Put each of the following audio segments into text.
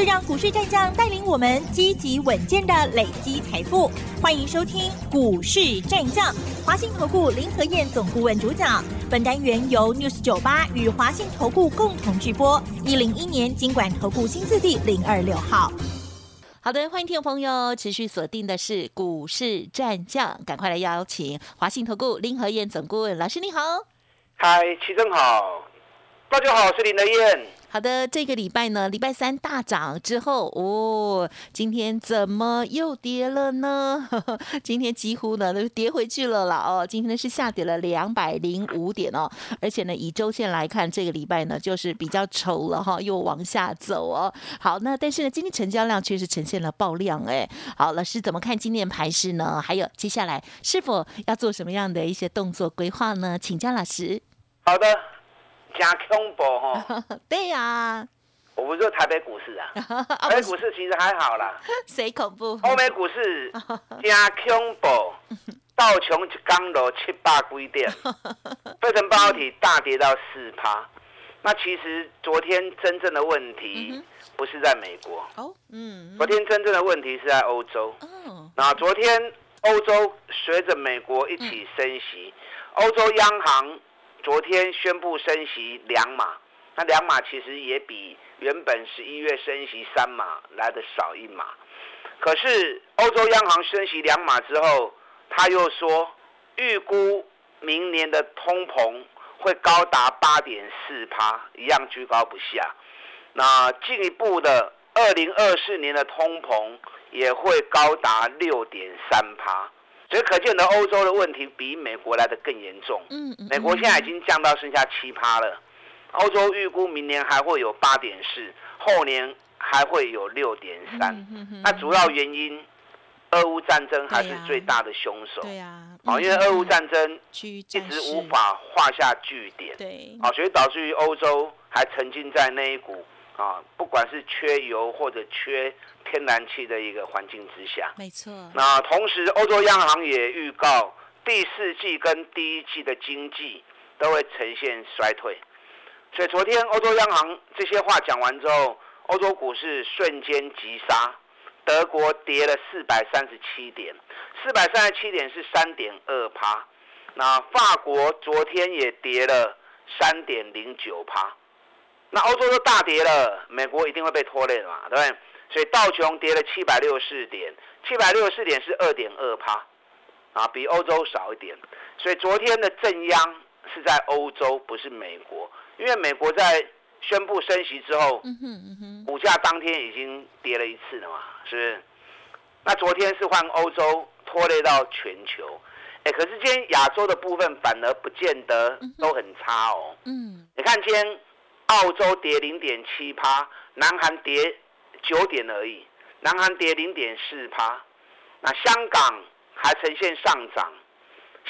就让股市战将带领我们积极稳健的累积财富。欢迎收听股市战将，华信投顾林和燕总顾问主讲。本单元由 News 九八与华信投顾共同直播。一零一年经管投顾新字第零二六号。好的，欢迎听众朋友持续锁定的是股市战将，赶快来邀请华信投顾林和燕总顾问老师，你好。嗨，齐正好，大家好，我是林和燕。好的，这个礼拜呢，礼拜三大涨之后，哦，今天怎么又跌了呢？今天几乎呢都跌回去了啦。哦，今天呢是下跌了两百零五点哦，而且呢以周线来看，这个礼拜呢就是比较丑了哈，又往下走哦。好，那但是呢，今天成交量确实呈现了爆量哎。好，老师怎么看今天盘势呢？还有接下来是否要做什么样的一些动作规划呢？请教老师。好的。加恐怖哈！对呀，我不是说台北股市啊，台北股市其实还好啦。谁恐怖？欧美股市加恐怖，道琼一刚落七八几点，费城半导体大跌到四趴。那其实昨天真正的问题不是在美国哦，嗯，昨天真正的问题是在欧洲。哦，那昨天欧洲随着美国一起升息，欧洲央行。昨天宣布升息两码，那两码其实也比原本十一月升息三码来的少一码。可是欧洲央行升息两码之后，他又说预估明年的通膨会高达八点四趴，一样居高不下。那进一步的，二零二四年的通膨也会高达六点三趴。所以可见的欧洲的问题比美国来的更严重。嗯嗯。美国现在已经降到剩下七趴了，欧洲预估明年还会有八点四，后年还会有六点三。那主要原因，俄乌战争还是最大的凶手。对呀。因为俄乌战争一直无法画下句点。对。啊，所以导致于欧洲还沉浸在那一股啊，不管是缺油或者缺。天然气的一个环境之下，没错。那同时，欧洲央行也预告第四季跟第一季的经济都会呈现衰退。所以昨天欧洲央行这些话讲完之后，欧洲股市瞬间急杀，德国跌了四百三十七点，四百三十七点是三点二趴。那法国昨天也跌了三点零九趴。那欧洲都大跌了，美国一定会被拖累的嘛，对不对？所以道琼跌了七百六十四点，七百六十四点是二点二趴，啊，比欧洲少一点。所以昨天的正央是在欧洲，不是美国，因为美国在宣布升息之后，股价当天已经跌了一次了嘛，是不是？那昨天是换欧洲拖累到全球，哎，可是今天亚洲的部分反而不见得都很差哦。嗯，你看今天澳洲跌零点七趴，南韩跌。九点而已，南韩跌零点四趴，那香港还呈现上涨，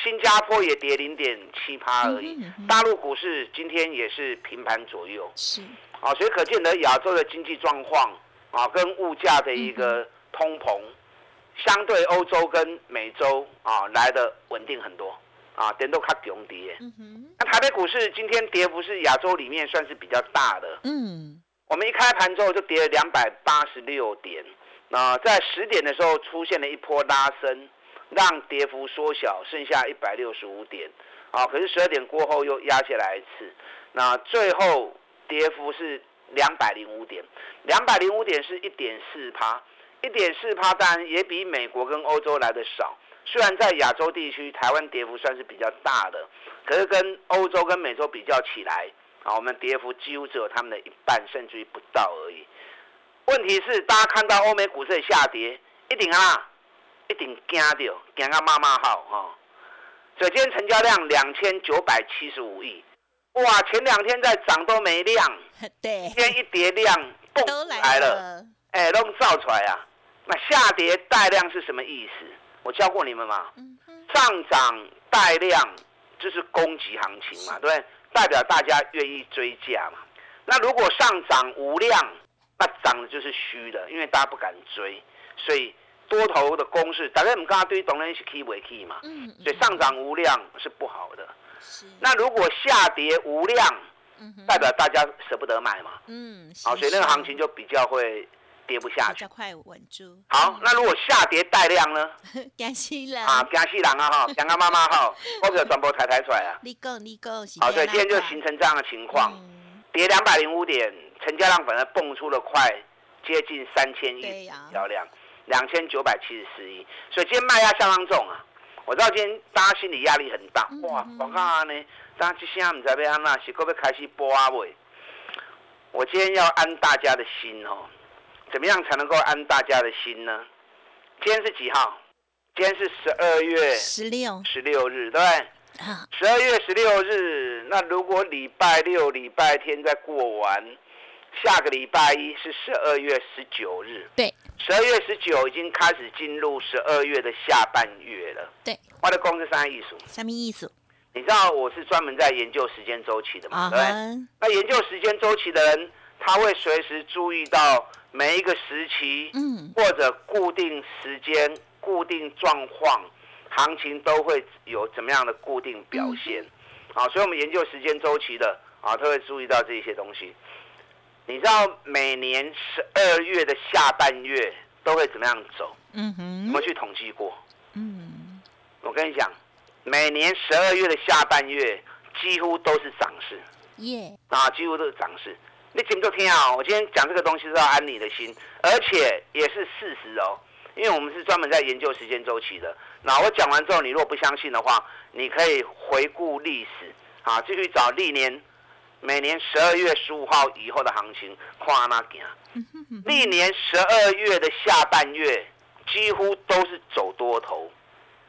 新加坡也跌零点七趴而已，大陆股市今天也是平盘左右，是，啊，所以可见得亚洲的经济状况啊，跟物价的一个通膨，相对欧洲跟美洲啊来的稳定很多，啊，点都卡强跌，那台北股市今天跌幅是亚洲里面算是比较大的，嗯。我们一开盘之后就跌了两百八十六点，那在十点的时候出现了一波拉升，让跌幅缩小，剩下一百六十五点，啊，可是十二点过后又压下来一次，那最后跌幅是两百零五点，两百零五点是一点四趴，一点四趴当然也比美国跟欧洲来的少，虽然在亚洲地区台湾跌幅算是比较大的，可是跟欧洲跟美洲比较起来。啊，我们跌幅几乎只有他们的一半，甚至于不到而已。问题是，大家看到欧美股市的下跌，一定啊，一定惊掉，惊到妈妈号哈。首先，成交量两千九百七十五亿，哇，前两天在涨都没量，对，今天一跌量，都来了，哎，都造出来啊。那下跌带量是什么意思？我教过你们嘛，上涨带量就是供给行情嘛，对不对？代表大家愿意追价嘛？那如果上涨无量，那涨的就是虚的，因为大家不敢追，所以多头的攻势，大家唔敢对，当然是 key 为 key 嘛。嗯，所以上涨无量是不好的。是，那如果下跌无量，嗯代表大家舍不得买嘛。嗯，好，所以那个行情就比较会跌不下去。快稳住。好，那如果下跌带量呢？感谢了啊，惊死人啊哈，惊啊妈妈哈，或者全部抬抬出来啊。你讲你讲是好，对今天就形成这样的情况，嗯跌两百零五点，成交量反而蹦出了快接近三千亿对呀销量，两千九百七十四亿，所以今天卖压相当重啊。我知道今天大家心理压力很大，嗯哇嗯，广告啊呢，大家这现在唔知要安那，是够要开始播啊喂？我今天要安大家的心哦，怎么样才能够安大家的心呢？今天是几号？今天是十二月十六十六日，对不对？啊，十二月十六日，那如果礼拜六、礼拜天再过完，下个礼拜一是十二月十九日。对，十二月十九已经开始进入十二月的下半月了。对，我的公司三艺术，什么意思？你知道我是专门在研究时间周期的嘛？对？那研究时间周期的人，他会随时注意到每一个时期，嗯，或者固定时间、固定状况，行情都会有怎么样的固定表现。啊，所以我们研究时间周期的啊，都会注意到这些东西。你知道每年十二月的下半月都会怎么样走？嗯有哼，没有去统计过？嗯，我跟你讲，每年十二月的下半月几乎都是涨势。耶，啊，几乎都是涨势。你请就听啊，我今天讲这个东西是要安你的心，而且也是事实哦，因为我们是专门在研究时间周期的。那我讲完之后，你如果不相信的话，你可以回顾历史啊，继续找历年每年十二月十五号以后的行情，看那行。历年十二月的下半月几乎都是走多头，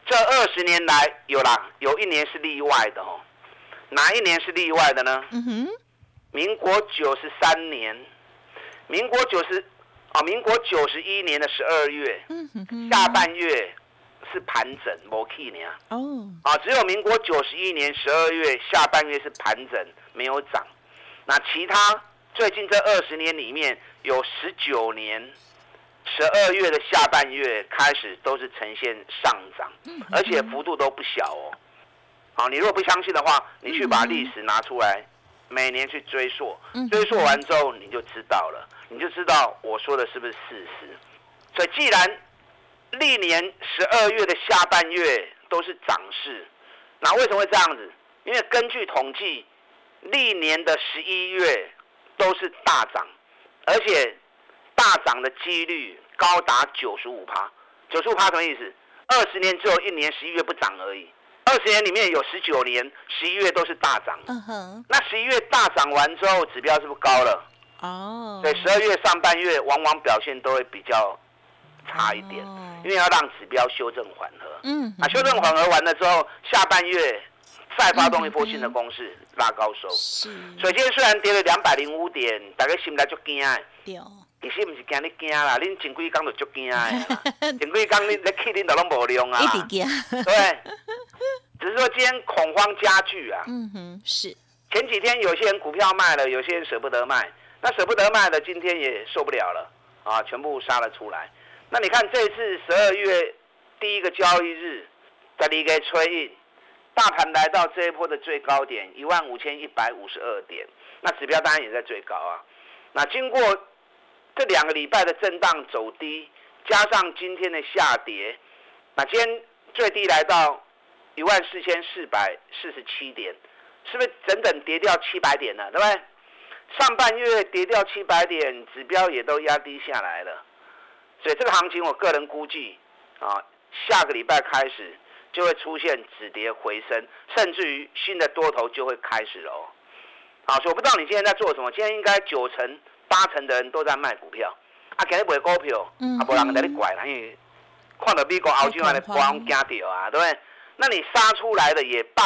这二十年来有啦，有一年是例外的哦。哪一年是例外的呢？嗯哼，民国九十三年，民国九十啊，民国九十一年的十二月下半月是盘整，没 key 呢。哦，啊，只有民国九十一年十二月下半月是盘整，没有涨。那其他最近这二十年里面有十九年十二月的下半月开始都是呈现上涨，嗯而且幅度都不小哦。好，你如果不相信的话，你去把历史拿出来，每年去追溯嗯，追溯完之后你就知道了，你就知道我说的是不是事实。所以既然历年十二月的下半月都是涨势，那为什么会这样子？因为根据统计，历年的十一月都是大涨，而且大涨的几率高达九十五趴。九十五趴什么意思？二十年只有一年十一月不涨而已，二十年里面有十九年十一月都是大涨。嗯哼，那十一月大涨完之后，指标是不是高了？哦，对十二月上半月往往表现都会比较差一点，哦因为要让指标修正缓和。嗯，啊，修正缓和完了之后，下半月再发动一波新的攻势，拉高收。是，所以今天虽然跌了两百零五点，大家心内就惊其实唔是惊你惊啦，恁前几工就足惊的。啦，前几工你你去恁都拢无用啊，一直惊，对，只是说今天恐慌加剧啊。嗯哼，是，前几天有些人股票卖了，有些人舍不得卖，那舍不得卖的今天也受不了了。啊，全部杀了出来。那你看这次十二月第一个交易日，在离给吹印，大盘来到这一波的最高点一万五千一百五十二点，那指标当然也在最高啊。那经过这两个礼拜的震荡走低，加上今天的下跌，那今天最低来到一万四千四百四十七点。是不是整整跌掉七百点呢，对不对？上半月跌掉七百点，指标也都压低下来了，所以这个行情我个人估计啊，下个礼拜开始就会出现止跌回升，甚至于新的多头就会开始了哦。啊，所以我不知道你今天在做什么，今天应该九成八成的人都在卖股票，啊，今日卖股票，嗯啊，无人在你拐啦，因为看到美国、澳洲安尼波惊掉啊，对不对？那你杀出来的也罢。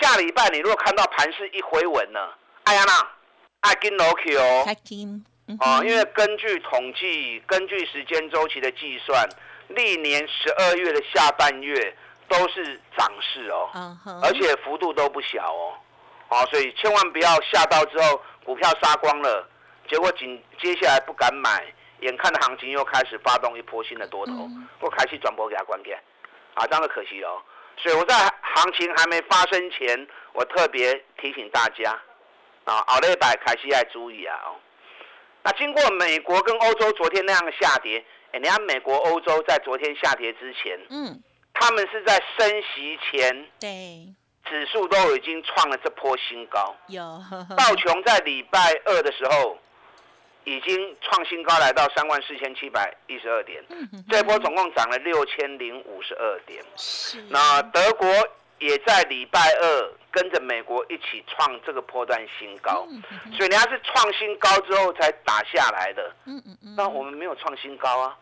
下礼拜你如果看到盘势一回稳呢，哎呀那，爱金楼 Q 哦，开金，嗯哦，因为根据统计，根据时间周期的计算，历年十二月的下半月都是涨势哦，嗯哼，而且幅度都不小哦，哦，所以千万不要下到之后股票杀光了，结果紧接下来不敢买，眼看的行情又开始发动一波新的多头，我开始转播给他关掉，啊，这样就可惜了。所以我在行情还没发生前，我特别提醒大家，啊，奥利百开始要注意啊。哦，那经过美国跟欧洲昨天那样的下跌，哎，你看美国、欧洲在昨天下跌之前，嗯，他们是在升息前，对，指数都已经创了这波新高。有 道琼在礼拜二的时候。已经创新高，来到三万四千七百一十二点。这波总共涨了六千零五十二点。那德国也在礼拜二跟着美国一起创这个波段新高。所以人家是创新高之后才打下来的。那我们没有创新高啊。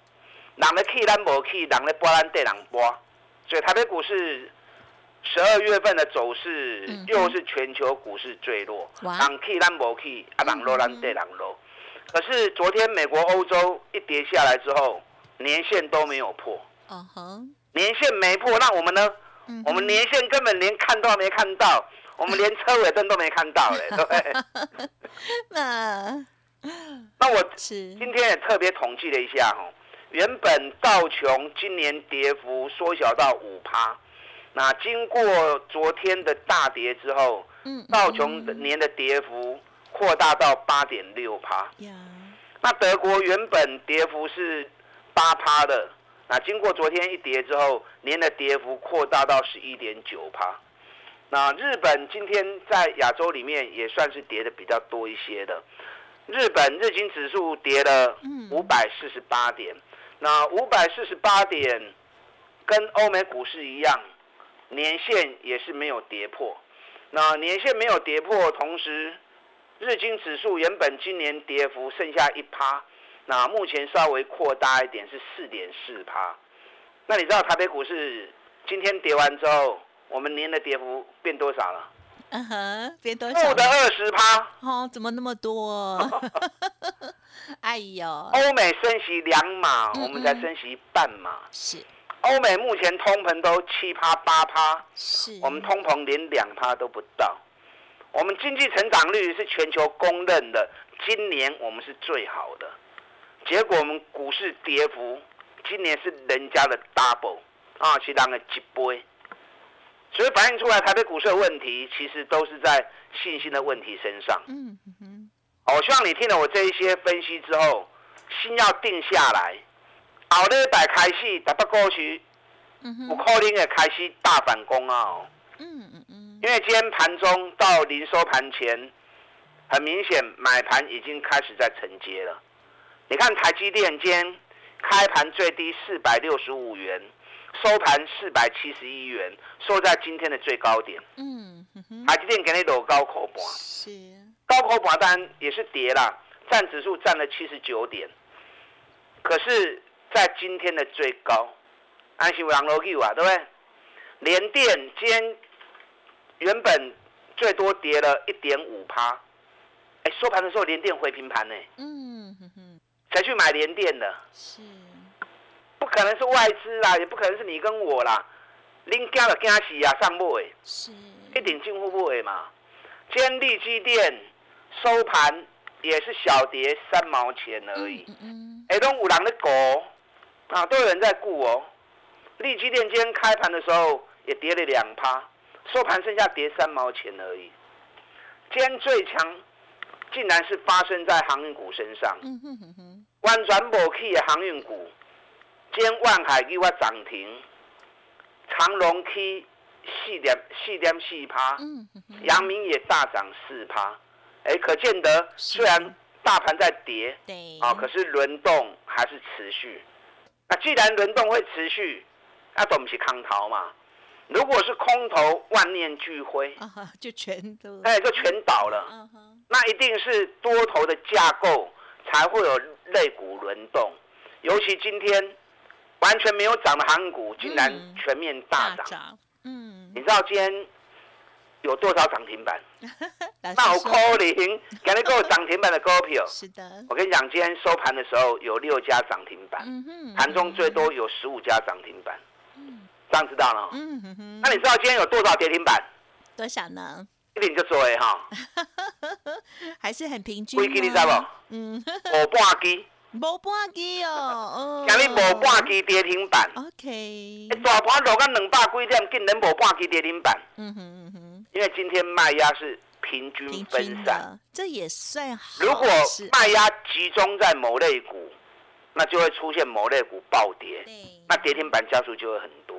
人的 key 咱无 key，人的波咱对人波。所以台北股市十二月份的走势又是全球股市最弱。人 key 咱无 key，啊人落咱对人落。可是昨天美国、欧洲一跌下来之后，年线都没有破。嗯哼，年线没破，那我们呢？我们年线根本连看都没看到，我们连车尾灯都没看到嘞，对 不对？那那我今天也特别统计了一下哈，原本道琼今年跌幅缩小到五趴，那经过昨天的大跌之后，道琼年的跌幅。扩大到八点六趴，那德国原本跌幅是八趴的，那经过昨天一跌之后，年的跌幅扩大到十一点九趴。那日本今天在亚洲里面也算是跌的比较多一些的，日本日经指数跌了五百四十八点，那五百四十八点跟欧美股市一样，年线也是没有跌破，那年线没有跌破，同时。日经指数原本今年跌幅剩下一趴，那目前稍微扩大一点是四点四趴。那你知道台北股市今天跌完之后，我们年的跌幅变多少了？嗯哼，变多少？负的二十趴。哦，怎么那么多？哎呦！欧美升息两码，我们才升息半码。是。欧美目前通膨都七趴八趴，是我们通膨连两趴都不到。我们经济成长率是全球公认的，今年我们是最好的，结果我们股市跌幅今年是人家的 double 啊，是人的几倍，所以反映出来台北股市的问题，其实都是在信心的问题身上。嗯嗯，我希望你听了我这一些分析之后，心要定下来，后礼拜开始，台北过去，有可能会开始大反攻啊。嗯嗯嗯。因为今天盘中到临收盘前，很明显买盘已经开始在承接了。你看台积电今天开盘最低四百六十五元，收盘四百七十一元，收在今天的最高点。嗯，台积电给你走高口盘，是高口盘单也是跌了，占指数占了七十九点。可是，在今天的最高，安心网络 Q 啊，对不对？联电今天。原本最多跌了一点五趴，哎，收盘的时候连电回平盘呢。嗯哼哼，才去买连电的，是，不可能是外资啦，也不可能是你跟我啦，恁家的惊喜啊，上不位，是，一点进户不位嘛。天利基电收盘也是小跌三毛钱而已，嗯哎，都五郎的狗啊，都有人在顾哦。利基电今天开盘的时候也跌了两趴。收盘剩下跌三毛钱而已。今天最强，竟然是发生在航运股身上。完全无起的航运股，今天万海给我涨停，长隆起四点四点四趴，阳明也大涨四趴。哎，可见得虽然大盘在跌，啊，可是轮动还是持续。那既然轮动会持续，那总不是康逃嘛？如果是空头万念俱灰，就全都哎，就全倒了。那一定是多头的架构才会有类股轮动。尤其今天完全没有涨的航股，竟然全面大涨。嗯，你知道今天有多少涨停板？那我 calling，给你个涨停板的股票。是的，我跟你讲，今天收盘的时候有六家涨停板，盘中最多有十五家涨停板。这样知道了。嗯哼哼。那你知道今天有多少跌停板？多少呢？一点就做哎哈，还是很平均。几支你知不？嗯，无半支，无半支哦。今日无半支跌停板。OK。大盘落到两百几点，竟然无半支跌停板。嗯哼嗯哼。因为今天卖压是平均分散，这也算好。如果是卖压集中在某类股，那就会出现某类股暴跌，那跌停板家数就会很多。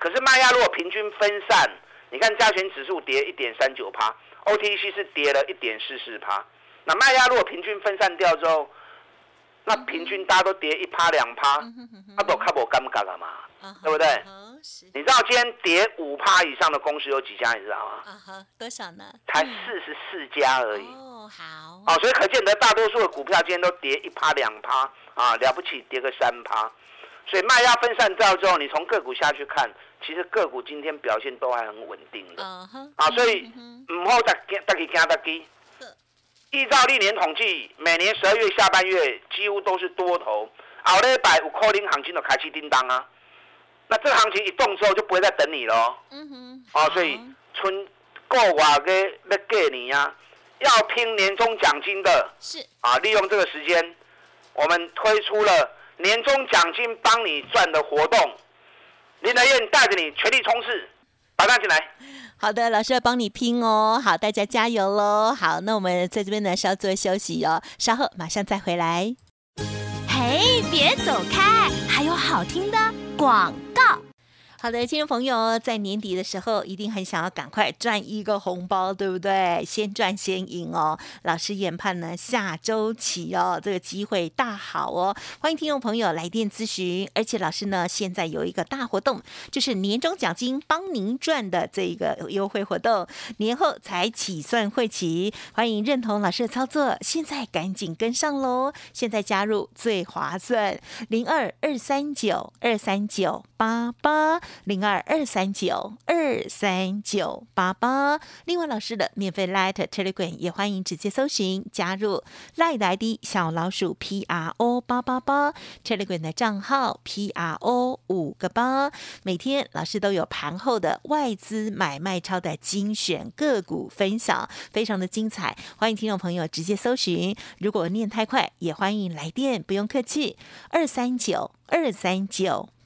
可是卖压如果平均分散，你看加权指数跌一点三九趴，OTC 是跌了一点四四趴。那卖压如果平均分散掉之后，那平均大家都跌一趴两趴，那都看我尴尬了嘛？对不对你知道今天跌五趴以上的公司有几家？你知道吗？啊哈，多少呢？才嗯四十四家而已。哦，好。哦，所以可见得大多数的股票今天都跌一趴两趴啊，了不起跌个三趴。所以卖压分散掉之后，你从个股下去看，其实个股今天表现都还很稳定的。啊，所以嗯唔好再惊，再去惊再惊是。依照历年统计，每年十二月下半月几乎都是多头，后礼拜行情就开始叮当啊。那这个行情一动之后，就不会再等你了哦。嗯哼。哦，所以春过外个要过年啊，要拼年终奖金的是啊，利用这个时间，我们推出了年终奖金帮你赚的活动。林德燕带着你全力冲刺，把它进来。好的，老师要帮你拼哦。好，大家加油喽！好，那我们在这边呢稍作休息哦，稍后马上再回来。嘿，别走开，还有好听的广告。好的，听众朋友，在年底的时候，一定很想要赶快赚一个红包，对不对？先赚先赢哦。老师研判呢，下周起哦，这个机会大好哦。欢迎听众朋友来电咨询，而且老师呢，现在有一个大活动，就是年终奖金帮您赚的这个优惠活动，年后才起算会起。欢迎认同老师的操作，现在赶紧跟上喽！现在加入最划算，零二二三九二三九八八。零二二三九二三九八八。另外，老师的免费 Light Telegram 也欢迎直接搜寻加入 Light 的 ID 小老鼠 P R O 八八八 Telegram 的账号 P R O 五个八。每天老师都有盘后的外资买卖超的精选个股分享，非常的精彩。欢迎听众朋友直接搜寻，如果念太快，也欢迎来电，不用客气，二三九二三九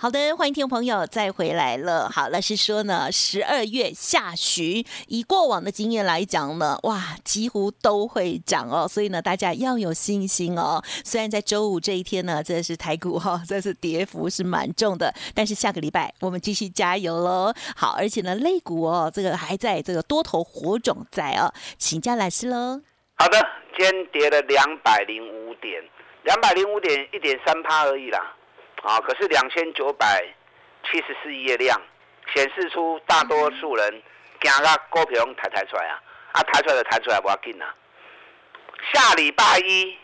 好的，欢迎听众朋友再回来了。好，老师说呢，十二月下旬，以过往的经验来讲呢，哇，几乎都会涨哦，所以呢，大家要有信心哦。虽然在周五这一天呢，这是台股哈、哦，这是跌幅是蛮重的，但是下个礼拜我们继续加油喽。好，而且呢，肋股哦，这个还在这个多头火种在哦，请教老师喽。好的，今天跌了两百零五点，两百零五点一点三趴而已啦。啊，可是两千九百七十四亿的量，显示出大多数人惊到股票抬抬出来啊，啊抬出来就抬出来，不要紧啊。下礼拜一，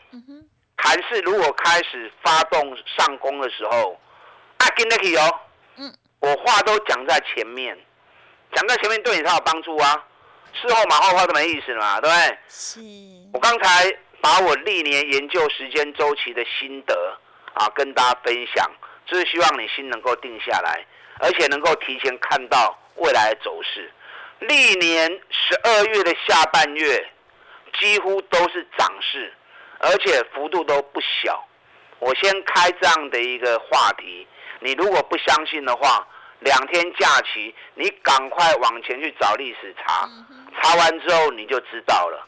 盘市如果开始发动上攻的时候，啊，跟得起哦。嗯，我话都讲在前面，讲在前面对你才有帮助啊。事后马后炮都没意思了嘛，对不对？是，我刚才把我历年研究时间周期的心得啊，跟大家分享，就是希望你心能够定下来，而且能够提前看到未来的走势。历年十二月的下半月几乎都是涨势，而且幅度都不小。我先开这样的一个话题，你如果不相信的话，两天假期你赶快往前去找历史查，查完之后你就知道了。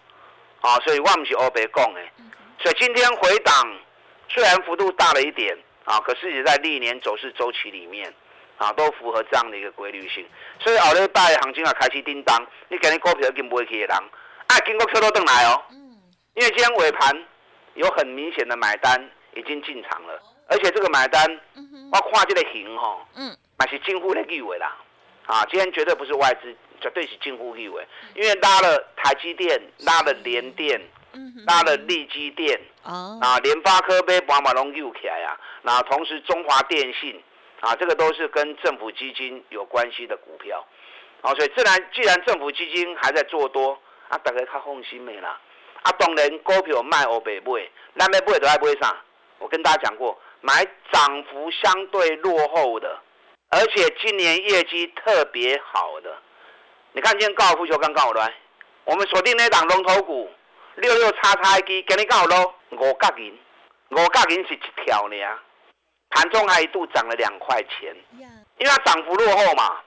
啊，所以我不是欧北讲的，所以今天回档虽然幅度大了一点啊，可是也在历年走势周期里面啊，都符合这样的一个规律性。所以后礼拜行情啊开始叮当，你今日股票已经买起的人，啊，经过 Q 都登来哦，因为今天尾盘有很明显的买单已经进场了，而且这个买单我看这个型吼，嗯，那是近乎的意味啦，啊，今天绝对不是外资绝对是近乎以为，因为拉了台积电，拉了联电，拉了利基电，哦，啊，联发科被宝马龙又起来啊，那同时中华电信啊，这个都是跟政府基金有关系的股票，啊，所以自然既然政府基金还在做多，啊，大家较放心的啦。啊，当然股票卖欧北买，咱要买都爱买啥？我跟大家讲过，买涨幅相对落后的，而且今年业绩特别好的。你看今天高尔夫球刚刚好来，我们锁定那档龙头股六六叉叉 G，给你刚好喽，五角银，五角银是一条呢，盘中还一度涨了两块钱，因为它涨幅落后嘛，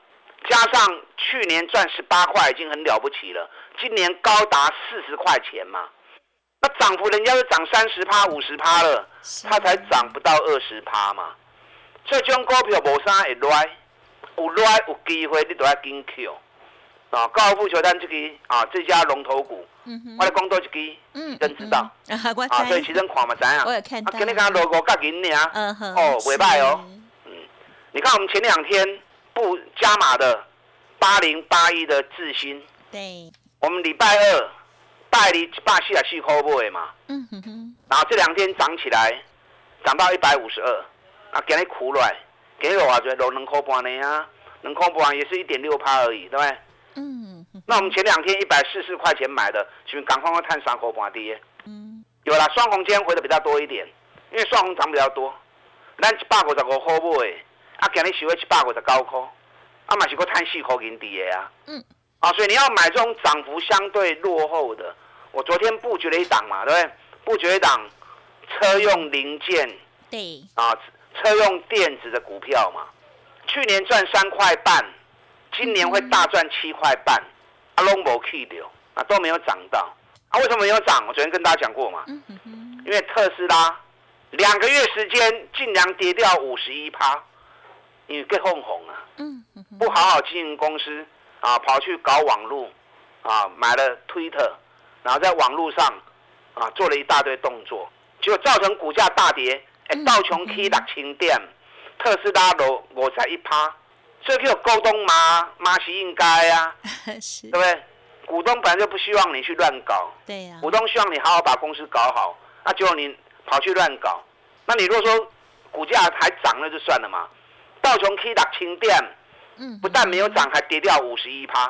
加上去年赚十八块已经很了不起了。今年高达四十块钱嘛，那涨幅人家都涨三十趴、五十趴了，它才涨不到二十趴嘛。所以这种股票无啥会来，有来有机会你都要紧扣。啊，高尔夫球单这个啊，这家龙头股，我来讲多一句，嗯，真知道。啊，所以其实看嘛知啊，我有看到，跟你讲五角银呢，嗯哼，哦，未歹哦，嗯，你看我们前两天不加码的八零八一的智新，对。我们礼拜二代理巴西啊去 hold 嘛，嗯哼哼，然后这两天涨起来，涨到一百五十二，啊，给你苦来，给我话就落两块半呢啊，两块半也是一点六趴而已，对不对？嗯，那我们前两天一百四十块钱买的，请赶快探三口半跌，嗯，有了双红今天回的比较多一点，因为双红涨比较多，咱一百五十五 hold 啊，今日收一百五十九块，啊嘛是个探四块银底的啊，嗯。啊，所以你要买这种涨幅相对落后的。我昨天布局了一档嘛，对不对？布局一档车用零件，对，啊，车用电子的股票嘛。去年赚三块半，今年会大赚七块半。啊，拢无去掉，啊，都没有涨到。啊，为什么没有涨？我昨天跟大家讲过嘛。嗯因为特斯拉两个月时间竟然跌掉五十一趴，因为更红红啊。嗯不好好经营公司。啊，跑去搞网络，啊，买了 Twitter，然后在网络上，啊，做了一大堆动作，结果造成股价大跌。哎，道琼 K 六千点，特斯拉都五十一趴，所以叫沟通嘛，嘛是应该啊，对不对？股东本来就不希望你去乱搞，对呀，股东希望你好好把公司搞好，那结果你跑去乱搞，那你如果说股价还涨了就算了嘛，道琼 K 六千点。不但没有涨，还跌掉五十一趴，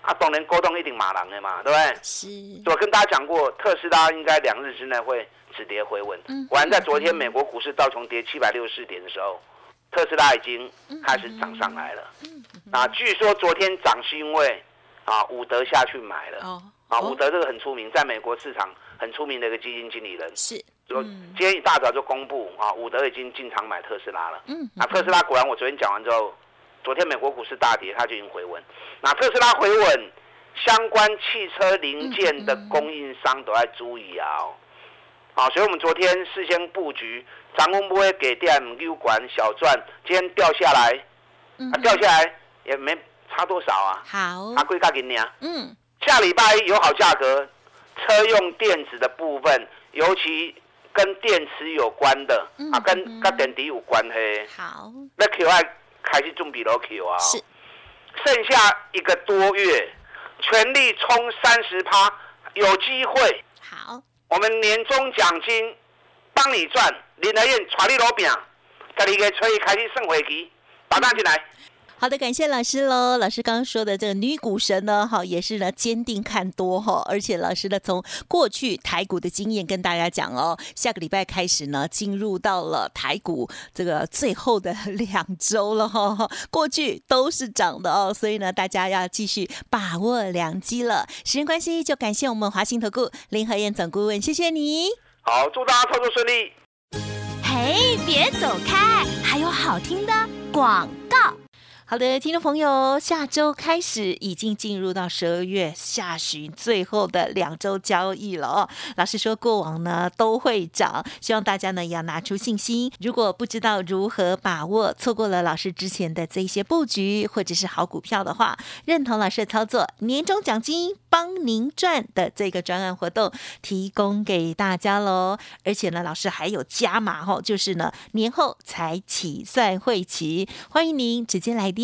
啊，当然沟通一定马狼的嘛，对不对？是。我跟大家讲过，特斯拉应该两日之内会止跌回稳。嗯。果然在昨天美国股市道琼跌七百六十四点的时候，特斯拉已经开始涨上来了。嗯。啊，据说昨天涨是因为啊伍德下去买了。哦。啊，伍德这个很出名，在美国市场很出名的一个基金经理人。是。昨今天一大早就公布啊，伍德已经进场买特斯拉了。嗯。啊，特斯拉果然，我昨天讲完之后。昨天美国股市大跌，它就已经回稳。那特斯拉回稳，相关汽车零件的供应商都在注意啊。好，所以我们昨天事先布局，涨温不会给电六管小赚，今天掉下来，啊掉下来也没差多少啊。好，阿贵价给你啊。嗯，下礼拜有好价格，车用电子的部分，尤其跟电池有关的，啊跟跟电池有关系。好，那 Q I。开始准备落 Q 啊！是，剩下一个多月，全力冲三十趴，有机会。好，我们年终奖金帮你赚，林德燕传你老饼，在你个可以开始送回去，打单进来。好的，感谢老师喽。老师刚刚说的这个女股神呢，哈，也是呢坚定看多哈，而且老师呢从过去台股的经验跟大家讲哦，下个礼拜开始呢进入到了台股这个最后的两周了哈，过去都是涨的哦，所以呢大家要继续把握良机了。时间关系，就感谢我们华兴投顾林和燕总顾问，谢谢你。好，祝大家操作顺利。嘿，别走开，还有好听的广告。好的，听众朋友，下周开始已经进入到十二月下旬最后的两周交易了哦。老师说过往呢都会涨，希望大家呢也要拿出信心。如果不知道如何把握，错过了老师之前的这一些布局或者是好股票的话，认同老师的操作，年终奖金帮您赚的这个专案活动提供给大家喽。而且呢，老师还有加码哦，就是呢年后才起算会期，欢迎您直接来电。